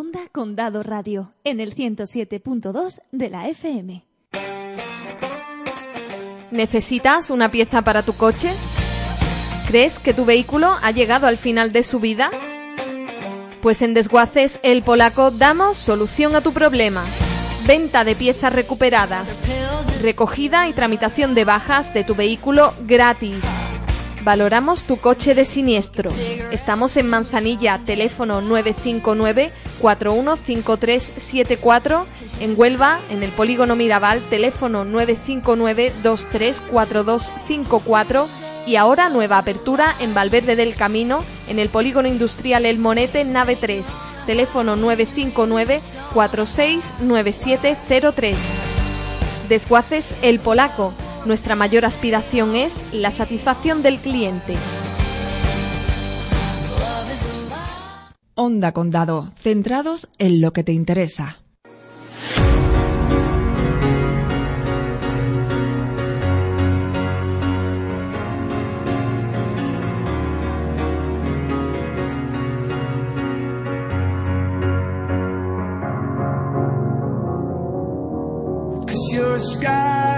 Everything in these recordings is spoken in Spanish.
Onda Condado Radio, en el 107.2 de la FM. ¿Necesitas una pieza para tu coche? ¿Crees que tu vehículo ha llegado al final de su vida? Pues en Desguaces El Polaco damos solución a tu problema. Venta de piezas recuperadas, recogida y tramitación de bajas de tu vehículo gratis. Valoramos tu coche de siniestro. Estamos en Manzanilla, teléfono 959-415374. En Huelva, en el polígono Mirabal, teléfono 959-234254. Y ahora nueva apertura en Valverde del Camino, en el polígono industrial El Monete, nave 3. Teléfono 959-469703. Desguaces El Polaco. Nuestra mayor aspiración es la satisfacción del cliente. Onda Condado, centrados en lo que te interesa. Cause you're a sky,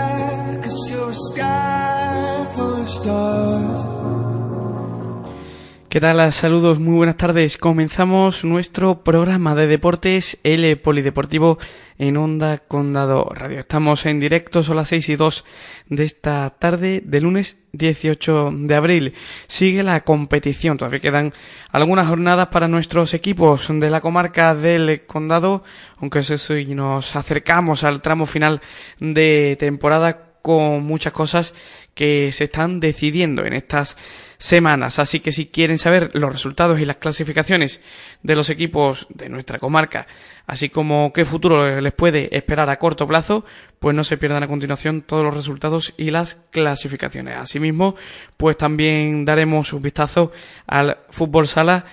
¿Qué tal? Saludos, muy buenas tardes. Comenzamos nuestro programa de deportes, L Polideportivo, en Onda Condado Radio. Estamos en directo, son las 6 y 2 de esta tarde de lunes 18 de abril. Sigue la competición, todavía quedan algunas jornadas para nuestros equipos de la comarca del Condado, aunque eso y nos acercamos al tramo final de temporada con muchas cosas que se están decidiendo en estas semanas. Así que si quieren saber los resultados y las clasificaciones de los equipos de nuestra comarca, así como qué futuro les puede esperar a corto plazo, pues no se pierdan a continuación todos los resultados y las clasificaciones. Asimismo, pues también daremos un vistazo al fútbol sala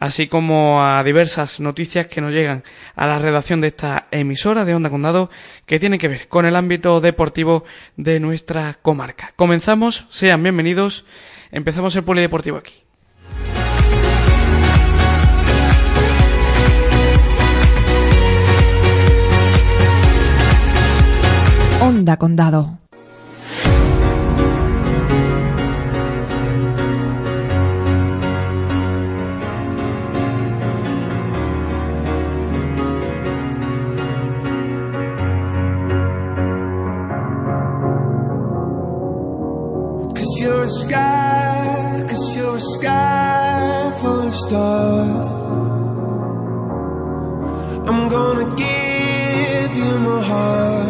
así como a diversas noticias que nos llegan a la redacción de esta emisora de Onda Condado que tienen que ver con el ámbito deportivo de nuestra comarca. Comenzamos, sean bienvenidos, empezamos el polideportivo aquí. Onda Condado. You're a sky, you're a sky full of stars. I'm gonna give you my heart.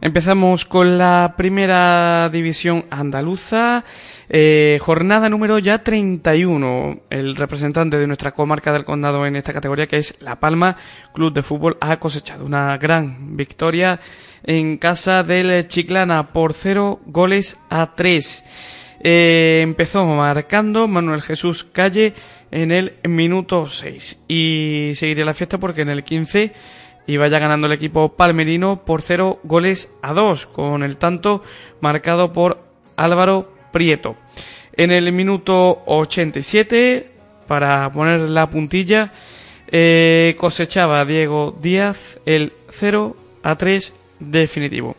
Empezamos con la primera división andaluza, eh, jornada número ya 31. El representante de nuestra comarca del condado en esta categoría, que es La Palma Club de Fútbol, ha cosechado una gran victoria en casa del Chiclana por 0 goles a 3. Eh, empezó marcando Manuel Jesús Calle en el minuto 6 y seguiría la fiesta porque en el 15 iba ya ganando el equipo palmerino por 0 goles a 2 con el tanto marcado por Álvaro Prieto. En el minuto 87 para poner la puntilla eh, cosechaba Diego Díaz el 0 a 3 definitivo.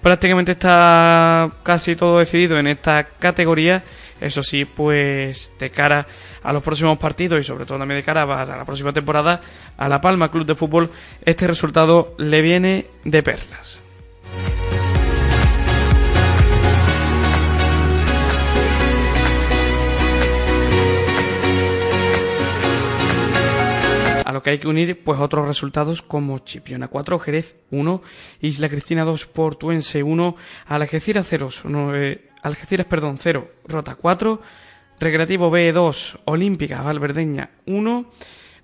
Prácticamente está casi todo decidido en esta categoría. Eso sí, pues de cara a los próximos partidos y sobre todo también de cara a la próxima temporada, a La Palma Club de Fútbol, este resultado le viene de perlas. Que hay que unir pues otros resultados como Chipiona 4, Jerez 1, Isla Cristina 2, Portuense 1, Algeciras 0, no, eh, Algeciras perdón 0, Rota 4, Recreativo B2, Olímpica Valverdeña 1.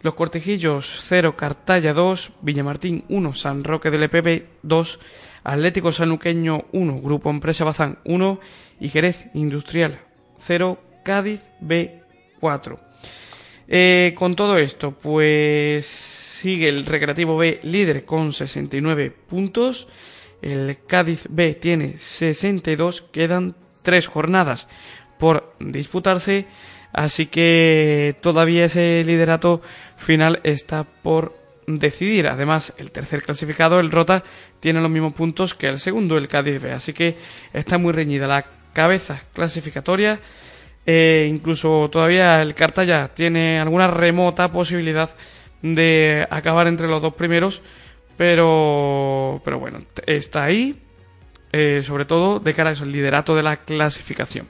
Los Cortejillos 0, Cartaya 2, Villamartín 1, San Roque del EPB 2, Atlético Sanuqueño 1, Grupo Empresa Bazán 1 y Jerez Industrial 0, Cádiz B4. Eh, con todo esto, pues sigue el Recreativo B líder con 69 puntos. El Cádiz B tiene 62. Quedan tres jornadas por disputarse. Así que todavía ese liderato final está por decidir. Además, el tercer clasificado, el Rota, tiene los mismos puntos que el segundo, el Cádiz B. Así que está muy reñida la cabeza clasificatoria. Eh, incluso todavía el Cartaya tiene alguna remota posibilidad de acabar entre los dos primeros. Pero, pero bueno, está ahí. eh, sobre todo de cara a eso, el liderato de la clasificación.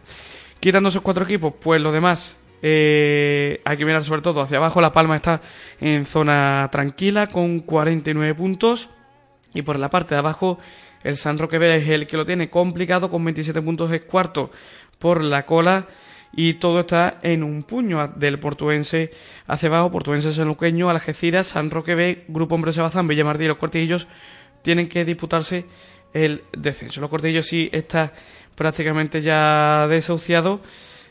Quitando esos cuatro equipos, pues lo demás eh, hay que mirar sobre todo hacia abajo. La Palma está en zona tranquila con 49 puntos. Y por la parte de abajo, el San Roque es el que lo tiene complicado con 27 puntos, es cuarto por la cola. Y todo está en un puño del portuense hacia abajo, portuense sanluqueño, Algeciras, San Roque B, Grupo Hombre Sebazán, Villamartí y los Cortillos tienen que disputarse el descenso. Los Cortillos sí está prácticamente ya desahuciado,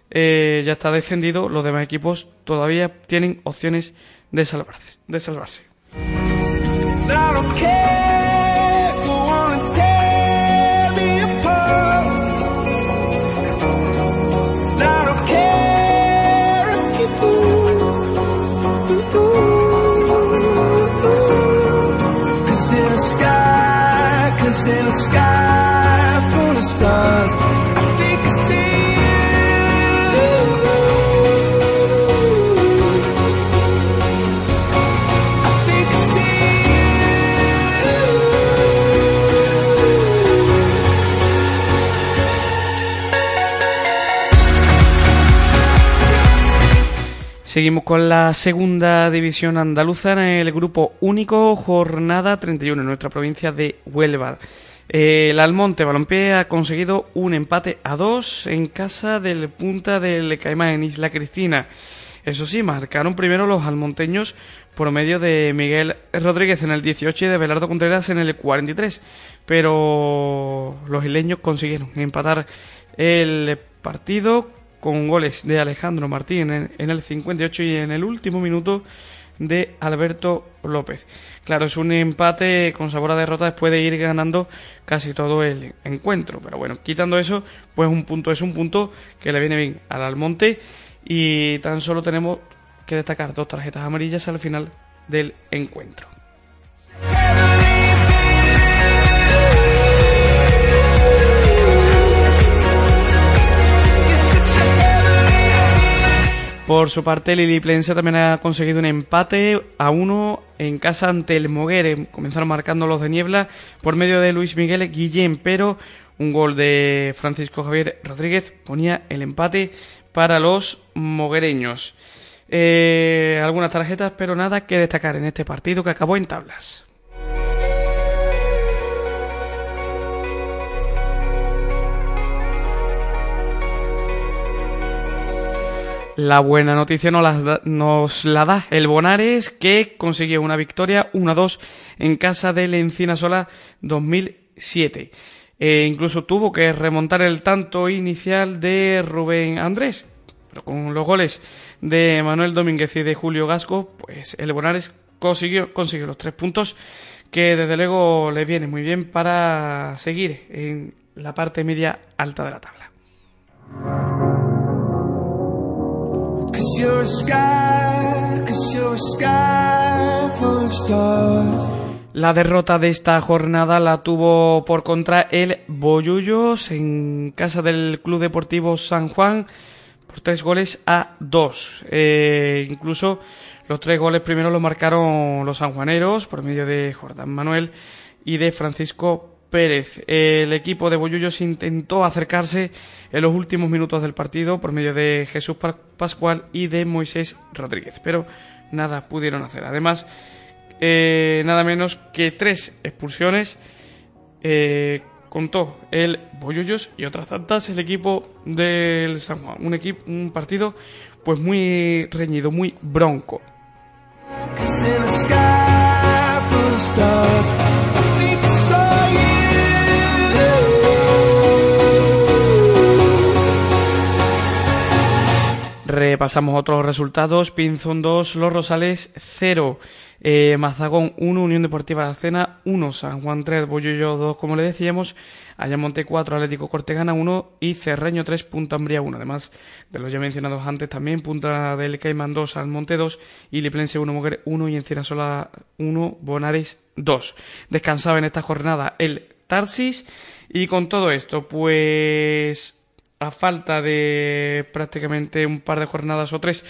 eh, ya está descendido. Los demás equipos todavía tienen opciones de salvarse. De salvarse. Seguimos con la segunda división andaluza en el grupo único, jornada 31 en nuestra provincia de Huelva. El Almonte Balompié ha conseguido un empate a dos en casa del Punta del Caimán en Isla Cristina. Eso sí, marcaron primero los almonteños por medio de Miguel Rodríguez en el 18 y de Belardo Contreras en el 43. Pero los isleños consiguieron empatar el partido con goles de Alejandro Martín en, en el 58 y en el último minuto de Alberto López. Claro, es un empate con sabor a derrota después de ir ganando casi todo el encuentro. Pero bueno, quitando eso, pues un punto es un punto que le viene bien al Almonte y tan solo tenemos que destacar dos tarjetas amarillas al final del encuentro. Por su parte, Lili Plense también ha conseguido un empate a uno en casa ante el Moguere. Comenzaron marcando los de Niebla por medio de Luis Miguel Guillén, pero un gol de Francisco Javier Rodríguez ponía el empate para los moguereños. Eh, algunas tarjetas, pero nada que destacar en este partido que acabó en tablas. La buena noticia nos, da- nos la da el Bonares, que consiguió una victoria 1-2 en casa del Encinasola 2007. Eh, incluso tuvo que remontar el tanto inicial de Rubén Andrés. Pero con los goles de Manuel Domínguez y de Julio Gasco, pues el Bonares consiguió, consiguió los tres puntos que desde luego le viene muy bien para seguir en la parte media alta de la tabla. La derrota de esta jornada la tuvo por contra el Boyullos en casa del Club Deportivo San Juan por tres goles a dos. Eh, incluso los tres goles primero los marcaron los sanjuaneros por medio de Jordán Manuel y de Francisco Pérez. El equipo de Boyullos intentó acercarse en los últimos minutos del partido por medio de Jesús Pa- Pascual y de Moisés Rodríguez, pero nada pudieron hacer. Además, eh, nada menos que tres expulsiones eh, contó el Boyullos y otras tantas el equipo del San Juan. Un, equipo, un partido pues muy reñido, muy bronco. Repasamos otros resultados. Pinzón 2, Los Rosales 0. Eh, Mazagón 1, Unión Deportiva La Cena 1, San Juan 3, Boyullo 2, como le decíamos, Ayamonte 4, Atlético Cortegana 1 y Cerreño 3, Punta Ambría 1. Además de los ya mencionados antes también, Punta del Caimán 2, Almonte 2 y Liplense 1, Moguer 1 y Encinasola 1, Bonares 2. Descansaba en esta jornada el Tarsis y con todo esto, pues a falta de prácticamente un par de jornadas o tres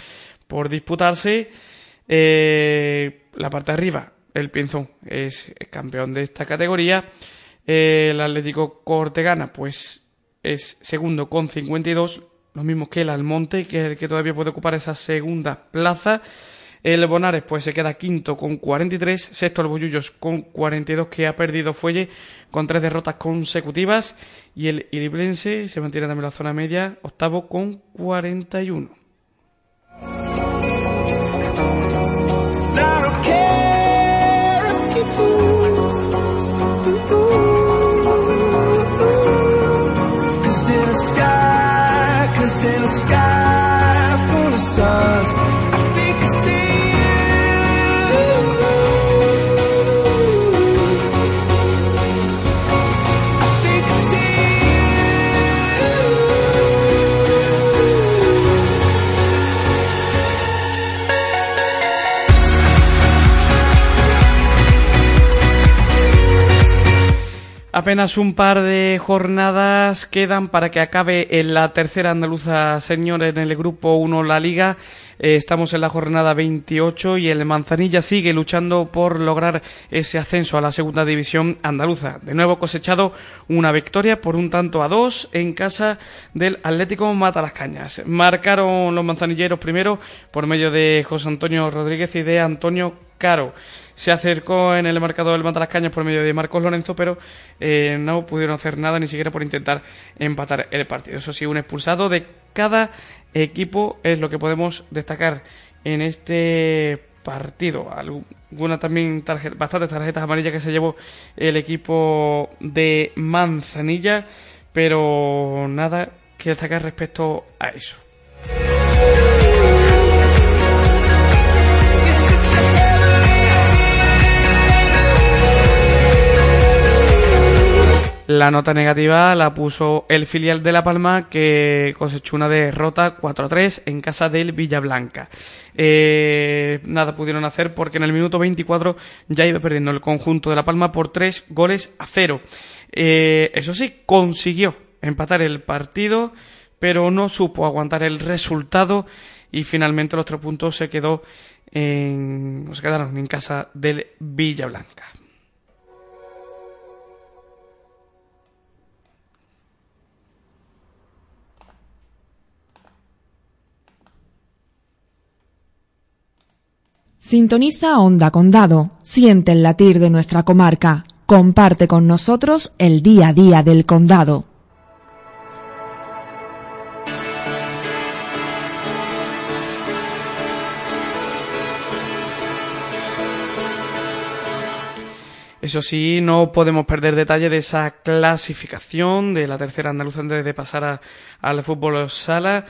por disputarse, eh, la parte de arriba, el Pinzón es campeón de esta categoría. Eh, el Atlético Cortegana, pues es segundo con 52, lo mismo que el Almonte, que es el que todavía puede ocupar esa segunda plaza. El Bonares, pues se queda quinto con 43, sexto el Bollullos con 42, que ha perdido Fuelle con tres derrotas consecutivas. Y el Iriblense se mantiene también en la zona media, octavo con 41. Apenas un par de jornadas quedan para que acabe en la tercera andaluza señor en el grupo 1 la liga. Eh, estamos en la jornada 28 y el Manzanilla sigue luchando por lograr ese ascenso a la segunda división andaluza. De nuevo cosechado una victoria por un tanto a dos en casa del Atlético Mata las Cañas. Marcaron los manzanilleros primero por medio de José Antonio Rodríguez y de Antonio Caro se acercó en el marcador del Mata las Cañas por medio de Marcos Lorenzo, pero eh, no pudieron hacer nada ni siquiera por intentar empatar el partido. Eso sí, un expulsado de cada equipo es lo que podemos destacar en este partido. Alguna también bastantes tarjetas amarillas que se llevó el equipo de Manzanilla, pero nada que destacar respecto a eso. La nota negativa la puso el filial de La Palma que cosechó una derrota 4-3 en casa del Villablanca. Eh, nada pudieron hacer porque en el minuto 24 ya iba perdiendo el conjunto de La Palma por 3 goles a 0. Eh, eso sí, consiguió empatar el partido, pero no supo aguantar el resultado y finalmente los tres puntos se quedó en, se quedaron en casa del Villablanca. Sintoniza Onda Condado, siente el latir de nuestra comarca, comparte con nosotros el día a día del condado. Eso sí, no podemos perder detalle de esa clasificación de la tercera andaluza antes de pasar a- al fútbol sala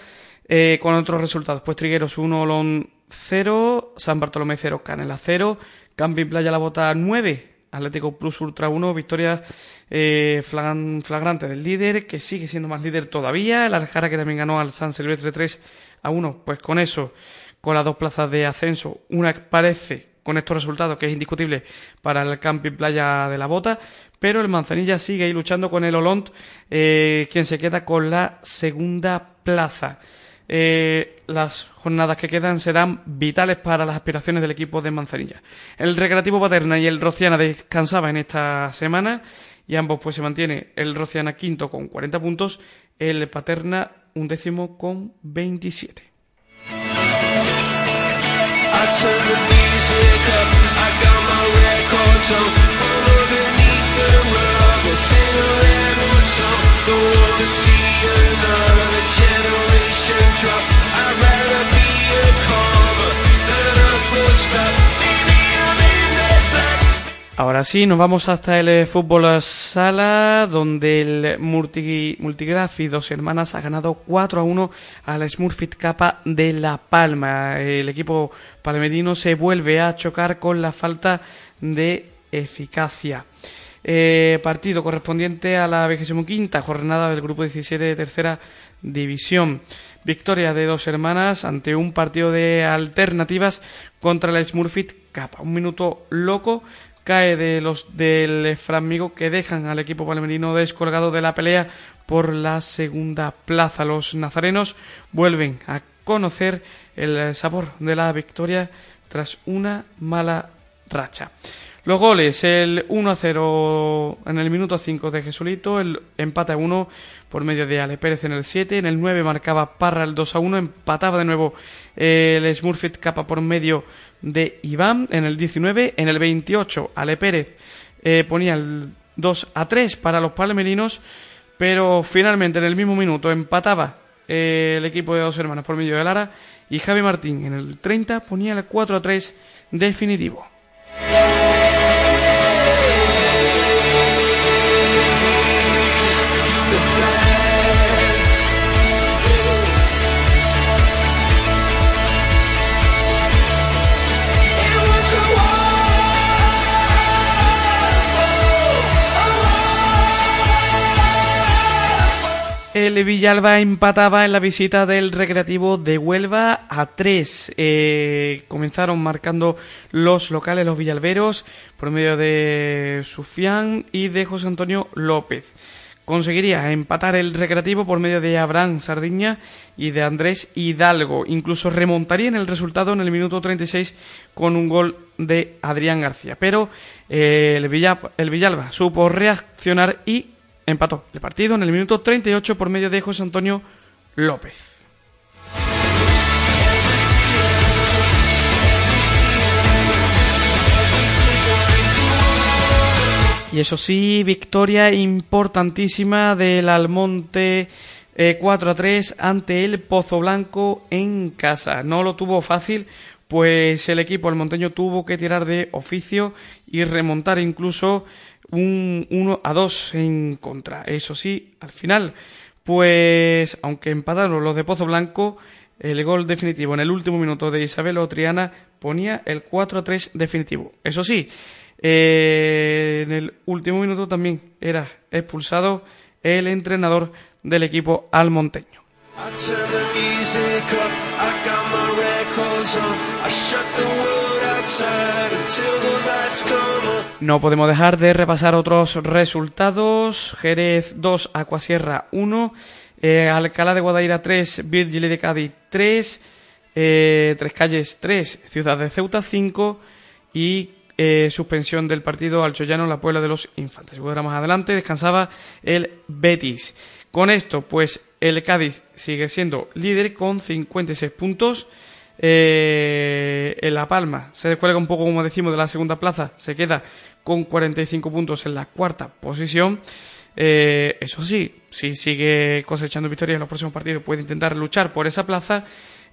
eh, con otros resultados. Pues Trigueros 1, Olón 0, San Bartolomé 0, Canela 0, Camping Playa La Bota 9, Atlético Plus Ultra 1, victoria eh, flagrante del líder, que sigue siendo más líder todavía. El Aljara que también ganó al San Silvestre 3 a 1, pues con eso, con las dos plazas de ascenso, una parece con estos resultados que es indiscutible para el Camping Playa de la Bota, pero el Manzanilla sigue ahí luchando con el Olont, eh, quien se queda con la segunda plaza. Eh, las jornadas que quedan serán vitales para las aspiraciones del equipo de Manzanilla. El Recreativo Paterna y el Rociana descansaban en esta semana y ambos pues se mantiene el Rociana quinto con 40 puntos, el Paterna un décimo con 27. I Ahora sí, nos vamos hasta el eh, fútbol sala, donde el multi, Multigrafi Dos Hermanas ha ganado 4 a 1 la Smurfit Capa de La Palma. El equipo palmedino se vuelve a chocar con la falta de eficacia. Eh, partido correspondiente a la 25 jornada del grupo 17 de tercera división. Victoria de dos hermanas ante un partido de alternativas contra el Smurfit Capa. Un minuto loco cae de los del Framigo que dejan al equipo palmerino descolgado de la pelea por la segunda plaza. Los nazarenos vuelven a conocer el sabor de la victoria tras una mala racha. Los goles, el 1 a 0 en el minuto 5 de Jesulito, el empate a 1 por medio de Ale Pérez en el 7, en el 9 marcaba Parra el 2 a 1, empataba de nuevo el Smurfit Capa por medio de Iván en el 19, en el 28 Ale Pérez eh, ponía el 2 a 3 para los palmerinos, pero finalmente en el mismo minuto empataba eh, el equipo de dos hermanos por medio de Lara y Javi Martín en el 30 ponía el 4 a 3 definitivo. El Villalba empataba en la visita del Recreativo de Huelva a tres. Eh, comenzaron marcando los locales, los villalberos, por medio de Sufián y de José Antonio López. Conseguiría empatar el Recreativo por medio de Abraham Sardiña y de Andrés Hidalgo. Incluso remontaría en el resultado en el minuto 36 con un gol de Adrián García. Pero eh, el Villalba supo reaccionar y empató el partido en el minuto 38 por medio de José Antonio López. Y eso sí, victoria importantísima del Almonte 4 eh, a 3 ante el Pozo Blanco en casa. No lo tuvo fácil, pues el equipo almonteño tuvo que tirar de oficio y remontar incluso un 1 a 2 en contra. Eso sí, al final, pues aunque empataron los de Pozo Blanco, el gol definitivo en el último minuto de Isabel Otriana ponía el 4 a 3 definitivo. Eso sí, eh, en el último minuto también era expulsado el entrenador del equipo almonteño. No podemos dejar de repasar otros resultados. Jerez 2, Acuasierra 1, eh, Alcalá de Guadaira 3, Virgili de Cádiz 3, eh, Tres Calles 3, Ciudad de Ceuta 5 y eh, suspensión del partido Alchoyano, la Puebla de los Infantes. Luego más adelante descansaba el Betis. Con esto, pues el Cádiz sigue siendo líder con 56 puntos. Eh, en La Palma se descuelga un poco, como decimos, de la segunda plaza, se queda con 45 puntos en la cuarta posición. Eh, eso sí, si sigue cosechando victorias en los próximos partidos, puede intentar luchar por esa plaza.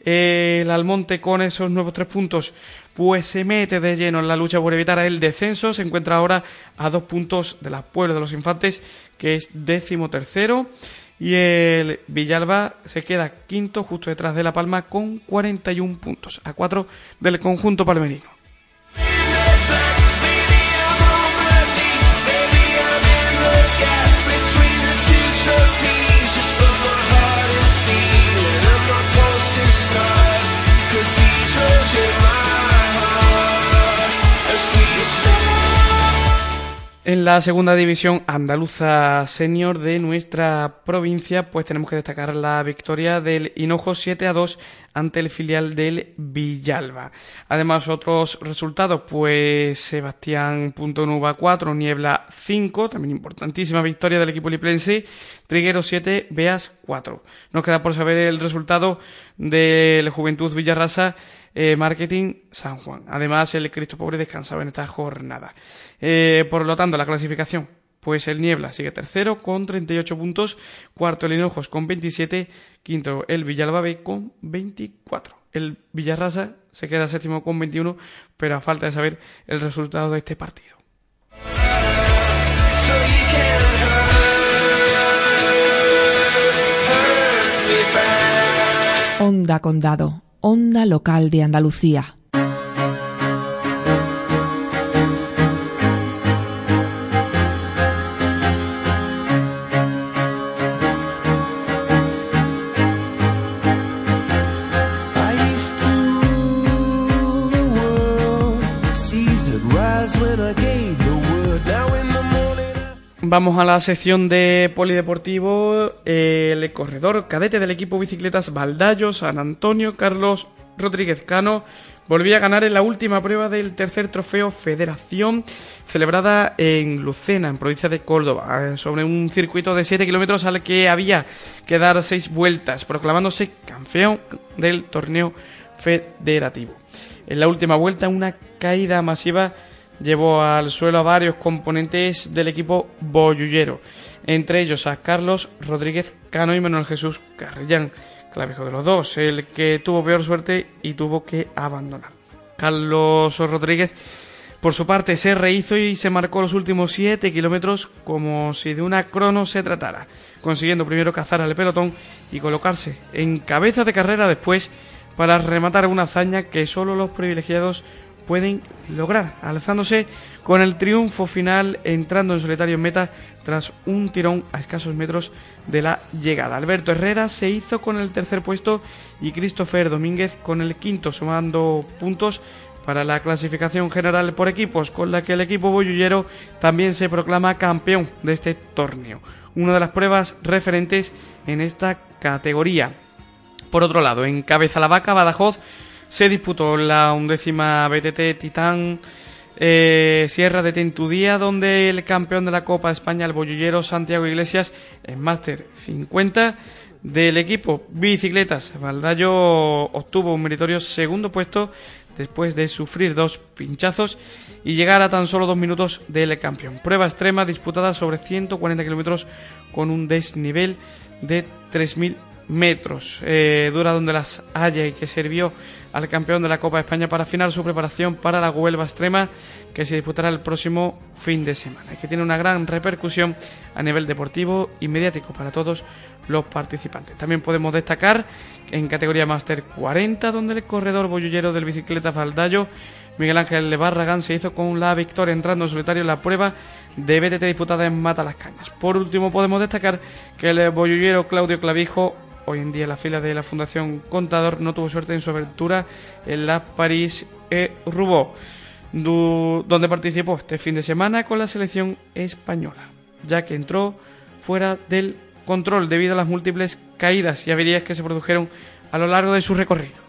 Eh, el Almonte con esos nuevos tres puntos, pues se mete de lleno en la lucha por evitar el descenso. Se encuentra ahora a dos puntos de la Puebla de los Infantes, que es décimo tercero. Y el Villalba se queda quinto justo detrás de La Palma con 41 puntos, a cuatro del conjunto palmerino. En la segunda división andaluza senior de nuestra provincia, pues tenemos que destacar la victoria del Hinojo 7 a 2 ante el filial del Villalba. Además, otros resultados, pues Sebastián Nuba 4, Niebla 5, también importantísima victoria del equipo liplense, Triguero 7, Beas 4. Nos queda por saber el resultado del Juventud Villarrasa eh, marketing San Juan. Además, el Cristo Pobre descansaba en esta jornada. Eh, por lo tanto, la clasificación. Pues el Niebla sigue tercero con 38 puntos, cuarto el Hinojos con 27, quinto el Villalba con 24. El Villarrasa se queda séptimo con 21, pero a falta de saber el resultado de este partido. Onda Condado Onda Local de Andalucía. Vamos a la sección de polideportivo. El corredor cadete del equipo bicicletas Valdayo, San Antonio, Carlos Rodríguez Cano, volvía a ganar en la última prueba del tercer trofeo Federación, celebrada en Lucena, en provincia de Córdoba, eh, sobre un circuito de 7 kilómetros al que había que dar 6 vueltas, proclamándose campeón del torneo federativo. En la última vuelta, una caída masiva llevó al suelo a varios componentes del equipo boyullero, entre ellos a Carlos Rodríguez Cano y Manuel Jesús Carrillán, clavejo de los dos, el que tuvo peor suerte y tuvo que abandonar. Carlos Rodríguez, por su parte, se rehizo y se marcó los últimos 7 kilómetros como si de una crono se tratara, consiguiendo primero cazar al pelotón y colocarse en cabeza de carrera después para rematar una hazaña que solo los privilegiados pueden lograr, alzándose con el triunfo final entrando en solitario en meta tras un tirón a escasos metros de la llegada. Alberto Herrera se hizo con el tercer puesto y Christopher Domínguez con el quinto, sumando puntos para la clasificación general por equipos, con la que el equipo boyullero también se proclama campeón de este torneo. Una de las pruebas referentes en esta categoría. Por otro lado, en Cabeza la Vaca, Badajoz, se disputó la undécima BTT Titán eh, Sierra de Tentudía, donde el campeón de la Copa España, el boyullero Santiago Iglesias, en Máster 50 del equipo Bicicletas Valdayo, obtuvo un meritorio segundo puesto después de sufrir dos pinchazos y llegar a tan solo dos minutos del campeón. Prueba extrema disputada sobre 140 kilómetros con un desnivel de 3.000 metros. Eh, dura donde las haya y que sirvió al campeón de la Copa de España para afinar su preparación para la Huelva Extrema que se disputará el próximo fin de semana y que tiene una gran repercusión a nivel deportivo y mediático para todos los participantes. También podemos destacar en categoría Máster 40 donde el corredor boyullero del bicicleta Faldayo Miguel Ángel Barragán se hizo con la victoria entrando en solitario en la prueba de BTT disputada en Mata las Cañas. Por último podemos destacar que el boyullero Claudio Clavijo hoy en día en la fila de la Fundación Contador, no tuvo suerte en su aventura en la París e du- donde participó este fin de semana con la selección española, ya que entró fuera del control debido a las múltiples caídas y averías que se produjeron a lo largo de su recorrido.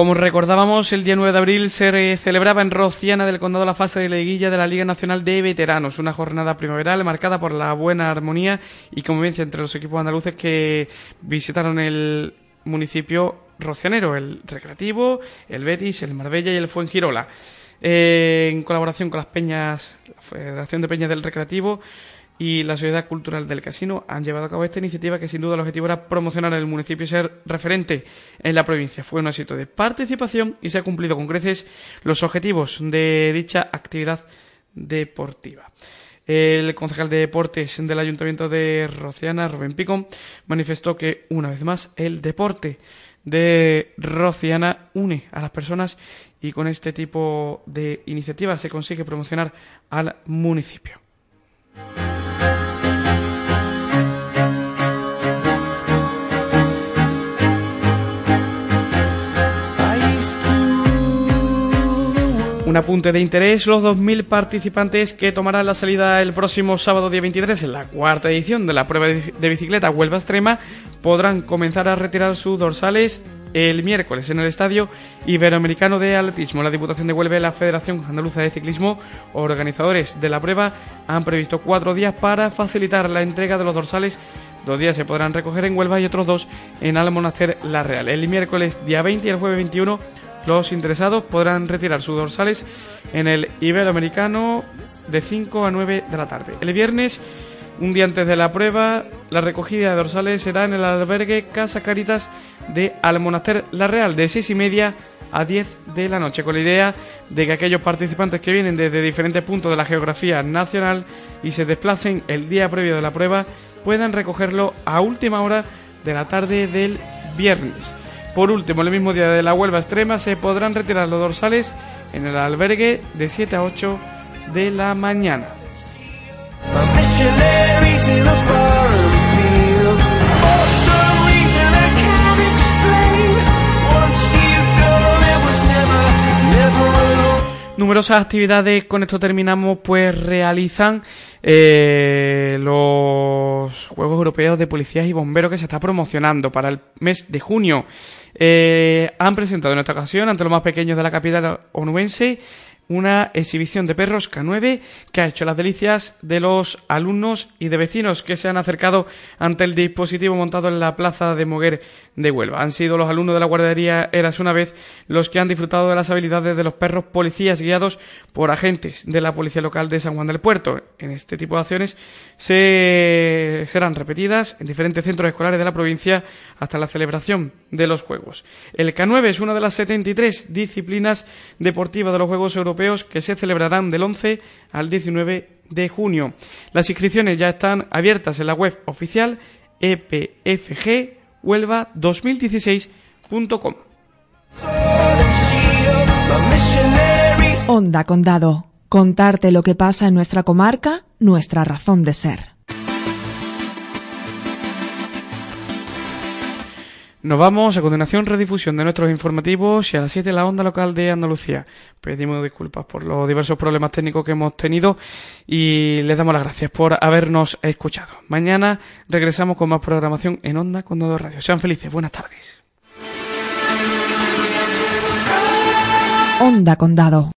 Como recordábamos, el día 9 de abril se celebraba en Rociana del Condado la fase de liguilla de la Liga Nacional de Veteranos, una jornada primaveral marcada por la buena armonía y convivencia entre los equipos andaluces que visitaron el municipio rocianero, el Recreativo, el Betis, el Marbella y el Fuengirola. Eh, en colaboración con las peñas, la Federación de Peñas del Recreativo y la Sociedad Cultural del Casino han llevado a cabo esta iniciativa que sin duda el objetivo era promocionar el municipio y ser referente en la provincia. Fue un éxito de participación y se ha cumplido con creces los objetivos de dicha actividad deportiva. El concejal de deportes del Ayuntamiento de Rociana, Rubén Pico, manifestó que una vez más el deporte de Rociana une a las personas y con este tipo de iniciativas se consigue promocionar al municipio. Un apunte de interés, los 2.000 participantes que tomarán la salida el próximo sábado día 23 en la cuarta edición de la prueba de bicicleta Huelva Extrema podrán comenzar a retirar sus dorsales el miércoles en el Estadio Iberoamericano de Atletismo. La Diputación de Huelva y la Federación Andaluza de Ciclismo, organizadores de la prueba, han previsto cuatro días para facilitar la entrega de los dorsales. Dos días se podrán recoger en Huelva y otros dos en Almonacer La Real. El miércoles día 20 y el jueves 21 los interesados podrán retirar sus dorsales en el Iberoamericano de 5 a 9 de la tarde. El viernes Un día antes de la prueba, la recogida de dorsales será en el albergue Casa Caritas de Almonaster La Real, de seis y media a 10 de la noche, con la idea de que aquellos participantes que vienen desde diferentes puntos de la geografía nacional y se desplacen el día previo de la prueba puedan recogerlo a última hora de la tarde del viernes. Por último, el mismo día de la Huelva Extrema se podrán retirar los dorsales en el albergue de 7 a 8 de la mañana. Numerosas actividades, con esto terminamos, pues realizan eh, los Juegos Europeos de Policías y Bomberos que se está promocionando para el mes de junio. Eh, han presentado en esta ocasión, ante los más pequeños de la capital onubense, una exhibición de perros K9 que ha hecho las delicias de los alumnos y de vecinos que se han acercado ante el dispositivo montado en la plaza de Moguer de Huelva. Han sido los alumnos de la guardería Eras una vez los que han disfrutado de las habilidades de los perros policías guiados por agentes de la policía local de San Juan del Puerto. En este tipo de acciones se serán repetidas en diferentes centros escolares de la provincia hasta la celebración de los Juegos. El K9 es una de las 73 disciplinas deportivas de los Juegos Europeos que se celebrarán del 11 al 19 de junio. Las inscripciones ya están abiertas en la web oficial E epfghuelva2016.com. Sword and shield. My missionaries Onda Condado. Contarte lo que pasa en nuestra comarca, nuestra razón de ser. Nos vamos a continuación redifusión de nuestros informativos y a las 7 la onda local de Andalucía. Pedimos disculpas por los diversos problemas técnicos que hemos tenido y les damos las gracias por habernos escuchado. Mañana regresamos con más programación en Onda Condado Radio. Sean felices, buenas tardes. Onda.